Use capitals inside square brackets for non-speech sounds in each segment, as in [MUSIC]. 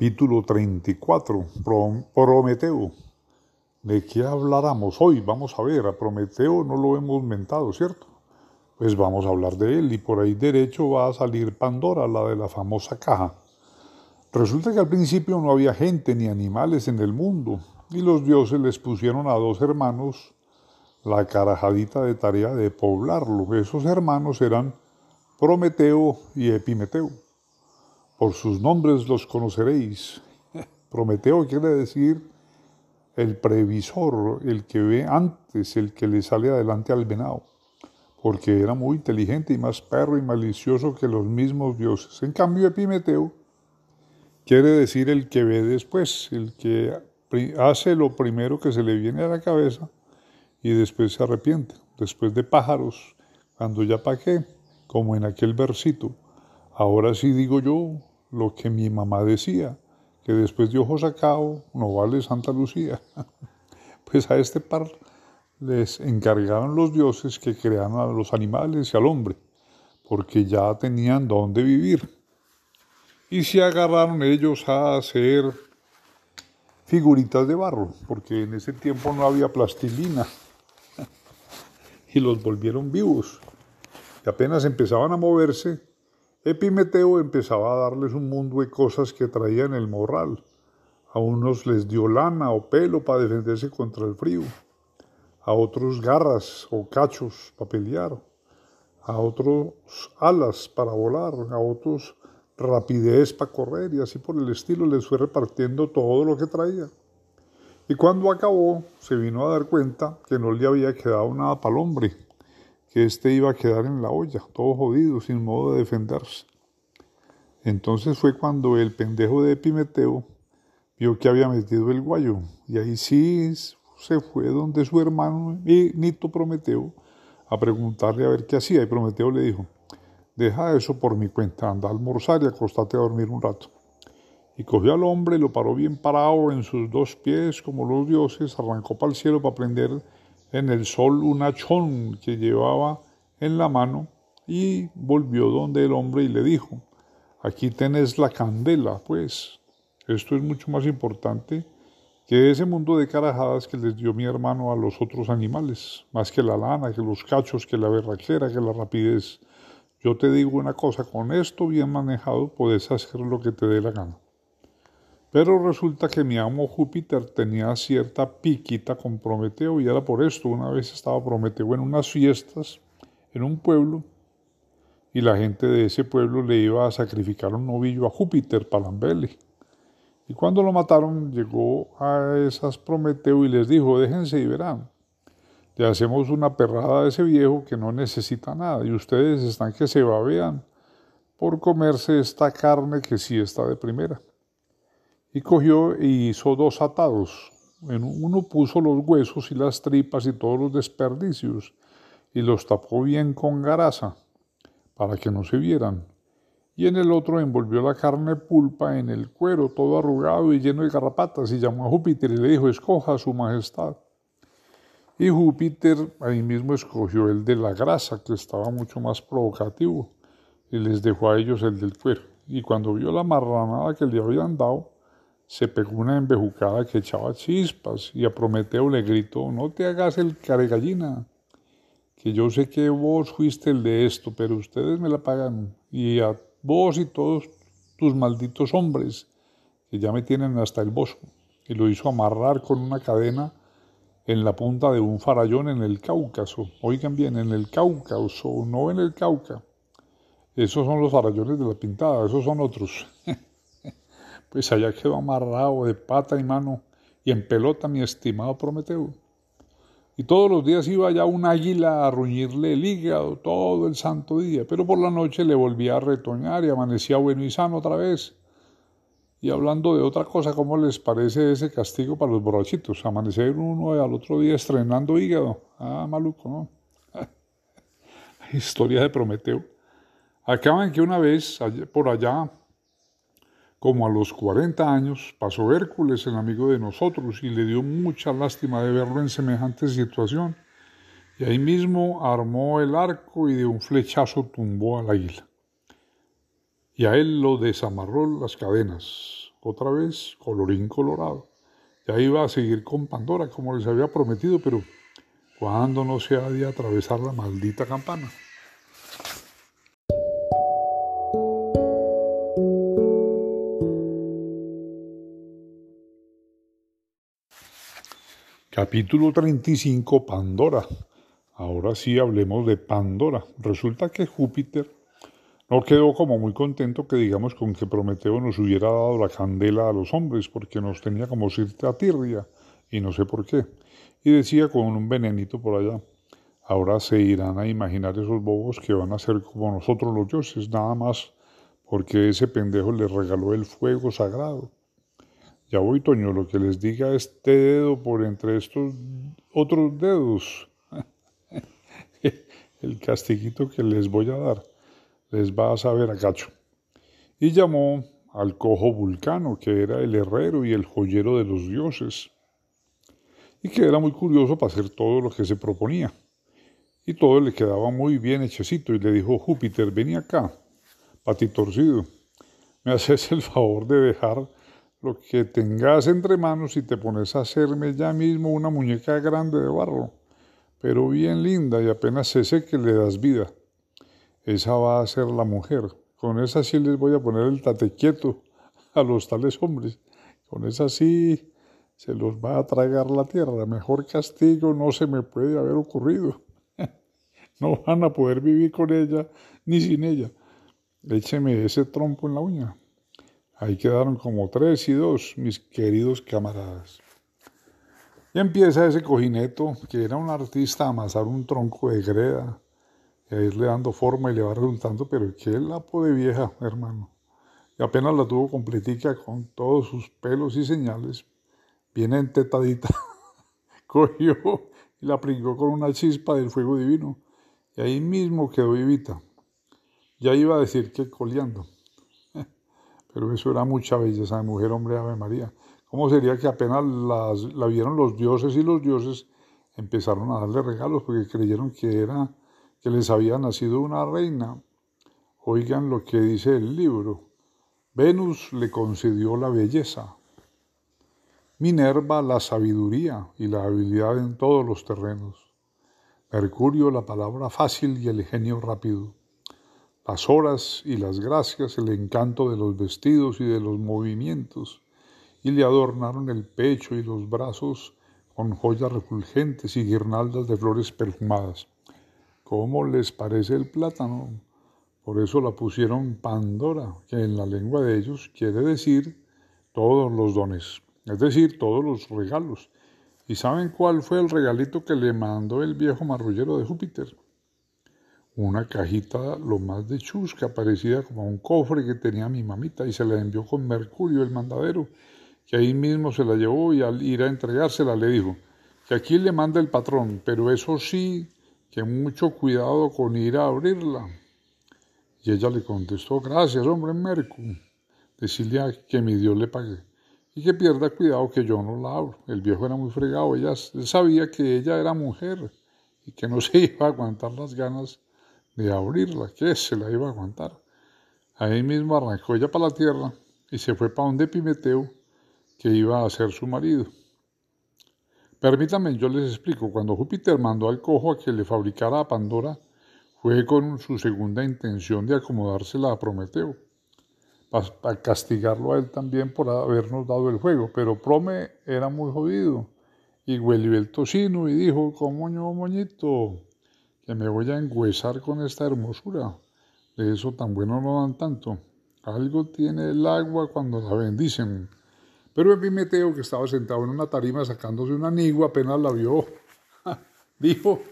Capítulo 34. Prometeo. ¿De qué habláramos hoy? Vamos a ver, a Prometeo no lo hemos mentado, ¿cierto? Pues vamos a hablar de él y por ahí derecho va a salir Pandora, la de la famosa caja. Resulta que al principio no había gente ni animales en el mundo y los dioses les pusieron a dos hermanos la carajadita de tarea de poblarlo. Esos hermanos eran Prometeo y Epimeteo. Por sus nombres los conoceréis. Prometeo quiere decir el previsor, el que ve antes, el que le sale adelante al venado, porque era muy inteligente y más perro y malicioso que los mismos dioses. En cambio, Epimeteo quiere decir el que ve después, el que hace lo primero que se le viene a la cabeza y después se arrepiente, después de pájaros, cuando ya paqué, como en aquel versito. Ahora sí digo yo, lo que mi mamá decía, que después de ojo sacado no vale Santa Lucía. [LAUGHS] pues a este par les encargaron los dioses que crearan a los animales y al hombre, porque ya tenían dónde vivir. Y se agarraron ellos a hacer figuritas de barro, porque en ese tiempo no había plastilina, [LAUGHS] y los volvieron vivos. Y apenas empezaban a moverse, Epimeteo empezaba a darles un mundo de cosas que traía en el morral. A unos les dio lana o pelo para defenderse contra el frío, a otros garras o cachos para pelear, a otros alas para volar, a otros rapidez para correr. Y así por el estilo les fue repartiendo todo lo que traía. Y cuando acabó, se vino a dar cuenta que no le había quedado nada para el hombre que éste iba a quedar en la olla, todo jodido, sin modo de defenderse. Entonces fue cuando el pendejo de Epimeteo vio que había metido el guayo, y ahí sí se fue donde su hermano y Nito Prometeo a preguntarle a ver qué hacía, y Prometeo le dijo, deja eso por mi cuenta, anda a almorzar y acostate a dormir un rato. Y cogió al hombre, lo paró bien parado en sus dos pies como los dioses, arrancó para el cielo para prender en el sol un hachón que llevaba en la mano y volvió donde el hombre y le dijo, aquí tenés la candela, pues. Esto es mucho más importante que ese mundo de carajadas que les dio mi hermano a los otros animales, más que la lana, que los cachos, que la berraquera, que la rapidez. Yo te digo una cosa, con esto bien manejado puedes hacer lo que te dé la gana. Pero resulta que mi amo Júpiter tenía cierta piquita con Prometeo y era por esto. Una vez estaba Prometeo en unas fiestas en un pueblo y la gente de ese pueblo le iba a sacrificar un novillo a Júpiter Palambele. Y cuando lo mataron llegó a esas Prometeo y les dijo, déjense y verán. Le hacemos una perrada a ese viejo que no necesita nada y ustedes están que se babean por comerse esta carne que sí está de primera y cogió y hizo dos atados. En uno puso los huesos y las tripas y todos los desperdicios y los tapó bien con garaza para que no se vieran. Y en el otro envolvió la carne pulpa en el cuero, todo arrugado y lleno de garrapatas, y llamó a Júpiter y le dijo, escoja su majestad. Y Júpiter ahí mismo escogió el de la grasa, que estaba mucho más provocativo, y les dejó a ellos el del cuero. Y cuando vio la marranada que le habían dado, se pegó una embejucada que echaba chispas y a Prometeo le gritó, no te hagas el caregallina, que yo sé que vos fuiste el de esto, pero ustedes me la pagan, y a vos y todos tus malditos hombres, que ya me tienen hasta el bozo. Y lo hizo amarrar con una cadena en la punta de un farallón en el Cáucaso. Oigan bien, en el Cáucaso, no en el Cauca. Esos son los farallones de la pintada, esos son otros. Pues allá quedó amarrado de pata y mano y en pelota mi estimado Prometeo. Y todos los días iba allá un águila a ruñirle el hígado todo el santo día, pero por la noche le volvía a retoñar y amanecía bueno y sano otra vez. Y hablando de otra cosa, ¿cómo les parece ese castigo para los borrachitos? Amanecer uno al otro día estrenando hígado. Ah, maluco, ¿no? [LAUGHS] Historia de Prometeo. Acaban que una vez, por allá, como a los 40 años pasó Hércules, el amigo de nosotros, y le dio mucha lástima de verlo en semejante situación. Y ahí mismo armó el arco y de un flechazo tumbó al águila. Y a él lo desamarró las cadenas. otra vez, colorín colorado. Ya iba a seguir con Pandora como les había prometido, pero ¿cuándo no se ha de atravesar la maldita campana? Capítulo 35 Pandora. Ahora sí hablemos de Pandora. Resulta que Júpiter no quedó como muy contento que digamos con que Prometeo nos hubiera dado la candela a los hombres, porque nos tenía como a tirria, y no sé por qué. Y decía con un venenito por allá, ahora se irán a imaginar esos bobos que van a ser como nosotros los dioses, nada más porque ese pendejo les regaló el fuego sagrado. Ya voy, Toño, lo que les diga este dedo por entre estos otros dedos. [LAUGHS] el castiguito que les voy a dar les va a saber a cacho. Y llamó al cojo Vulcano, que era el herrero y el joyero de los dioses, y que era muy curioso para hacer todo lo que se proponía. Y todo le quedaba muy bien hechecito, y le dijo Júpiter, vení acá, pati torcido, me haces el favor de dejar lo que tengas entre manos y te pones a hacerme ya mismo una muñeca grande de barro, pero bien linda y apenas se seque le das vida esa va a ser la mujer. Con esa sí les voy a poner el tate quieto a los tales hombres. Con esa sí se los va a tragar la tierra. Mejor castigo no se me puede haber ocurrido. [LAUGHS] No van a poder vivir con ella ni sin ella. Écheme ese trompo en la uña. Ahí quedaron como tres y dos, mis queridos camaradas. Y empieza ese cojineto, que era un artista, a amasar un tronco de greda y a irle dando forma y le va resultando, pero qué lapo de vieja, hermano. Y apenas la tuvo completica con todos sus pelos y señales, bien entetadita, [LAUGHS] cogió y la pringó con una chispa del fuego divino, y ahí mismo quedó vivita. Ya iba a decir que coleando, pero eso era mucha belleza de mujer, hombre, Ave María. ¿Cómo sería que apenas la vieron los dioses y los dioses empezaron a darle regalos porque creyeron que era que les había nacido una reina. Oigan lo que dice el libro. Venus le concedió la belleza, Minerva la sabiduría y la habilidad en todos los terrenos, Mercurio la palabra fácil y el genio rápido, las horas y las gracias, el encanto de los vestidos y de los movimientos, y le adornaron el pecho y los brazos con joyas refulgentes y guirnaldas de flores perfumadas. ¿Cómo les parece el plátano? Por eso la pusieron Pandora, que en la lengua de ellos quiere decir todos los dones, es decir, todos los regalos. ¿Y saben cuál fue el regalito que le mandó el viejo marrullero de Júpiter? Una cajita lo más de chusca, parecida como un cofre que tenía mi mamita, y se la envió con Mercurio, el mandadero, que ahí mismo se la llevó y al ir a entregársela le dijo que aquí le manda el patrón, pero eso sí, que mucho cuidado con ir a abrirla. Y ella le contestó, gracias, hombre Mercu, decirle que mi Dios le pague y que pierda cuidado que yo no la abro. El viejo era muy fregado, ella sabía que ella era mujer y que no [LAUGHS] se iba a aguantar las ganas de abrirla, que se la iba a aguantar. Ahí mismo arrancó ella para la tierra y se fue para donde Pimeteo, que iba a ser su marido. Permítanme, yo les explico. Cuando Júpiter mandó al cojo a que le fabricara a Pandora, fue con su segunda intención de acomodársela a Prometeo, para castigarlo a él también por habernos dado el juego. Pero Prome era muy jodido y huelió el tocino y dijo, como moñito, que me voy a engüesar con esta hermosura. De eso tan bueno no dan tanto. Algo tiene el agua cuando la bendicen. Pero Epimeteo, que estaba sentado en una tarima sacándose una nigua, apenas la vio, [LAUGHS] dijo,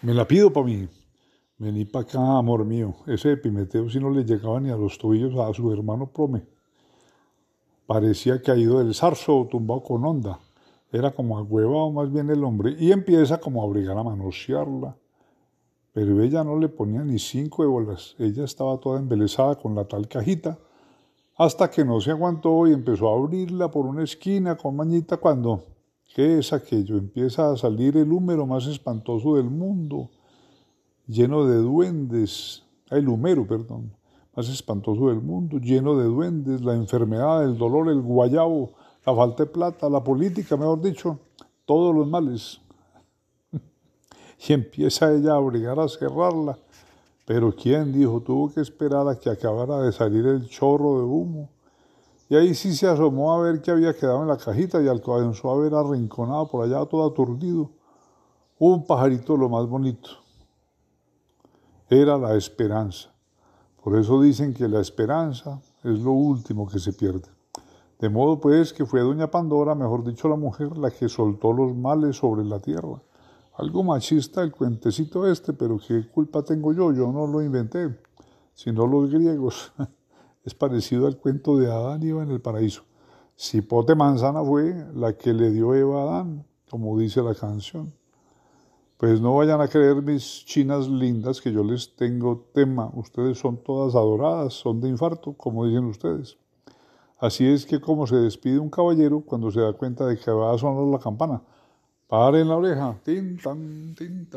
me la pido para mí. Vení para acá, amor mío. Ese Epimeteo si no le llegaba ni a los tobillos a su hermano Prome. Parecía ido del zarzo tumbado con onda. Era como agüevado más bien el hombre y empieza como a obligar a manosearla pero ella no le ponía ni cinco bolas. Ella estaba toda embelesada con la tal cajita, hasta que no se aguantó y empezó a abrirla por una esquina con mañita cuando, ¿qué es aquello? Empieza a salir el húmero más espantoso del mundo, lleno de duendes, el húmero, perdón, más espantoso del mundo, lleno de duendes, la enfermedad, el dolor, el guayabo, la falta de plata, la política, mejor dicho, todos los males. [LAUGHS] y empieza ella a obligar a cerrarla. Pero ¿quién dijo? Tuvo que esperar a que acabara de salir el chorro de humo. Y ahí sí se asomó a ver qué había quedado en la cajita y alcanzó a ver arrinconado por allá todo aturdido un pajarito lo más bonito. Era la esperanza. Por eso dicen que la esperanza es lo último que se pierde. De modo pues que fue doña Pandora, mejor dicho la mujer, la que soltó los males sobre la tierra. Algo machista el cuentecito este, pero ¿qué culpa tengo yo? Yo no lo inventé, sino los griegos. [LAUGHS] Es parecido al cuento de Adán y Eva en el paraíso. Cipote manzana fue la que le dio Eva a Adán, como dice la canción. Pues no vayan a creer mis chinas lindas que yo les tengo tema. Ustedes son todas adoradas, son de infarto, como dicen ustedes. Así es que como se despide un caballero cuando se da cuenta de que va a sonar la campana. Paren la oreja. Tin, tan, tin.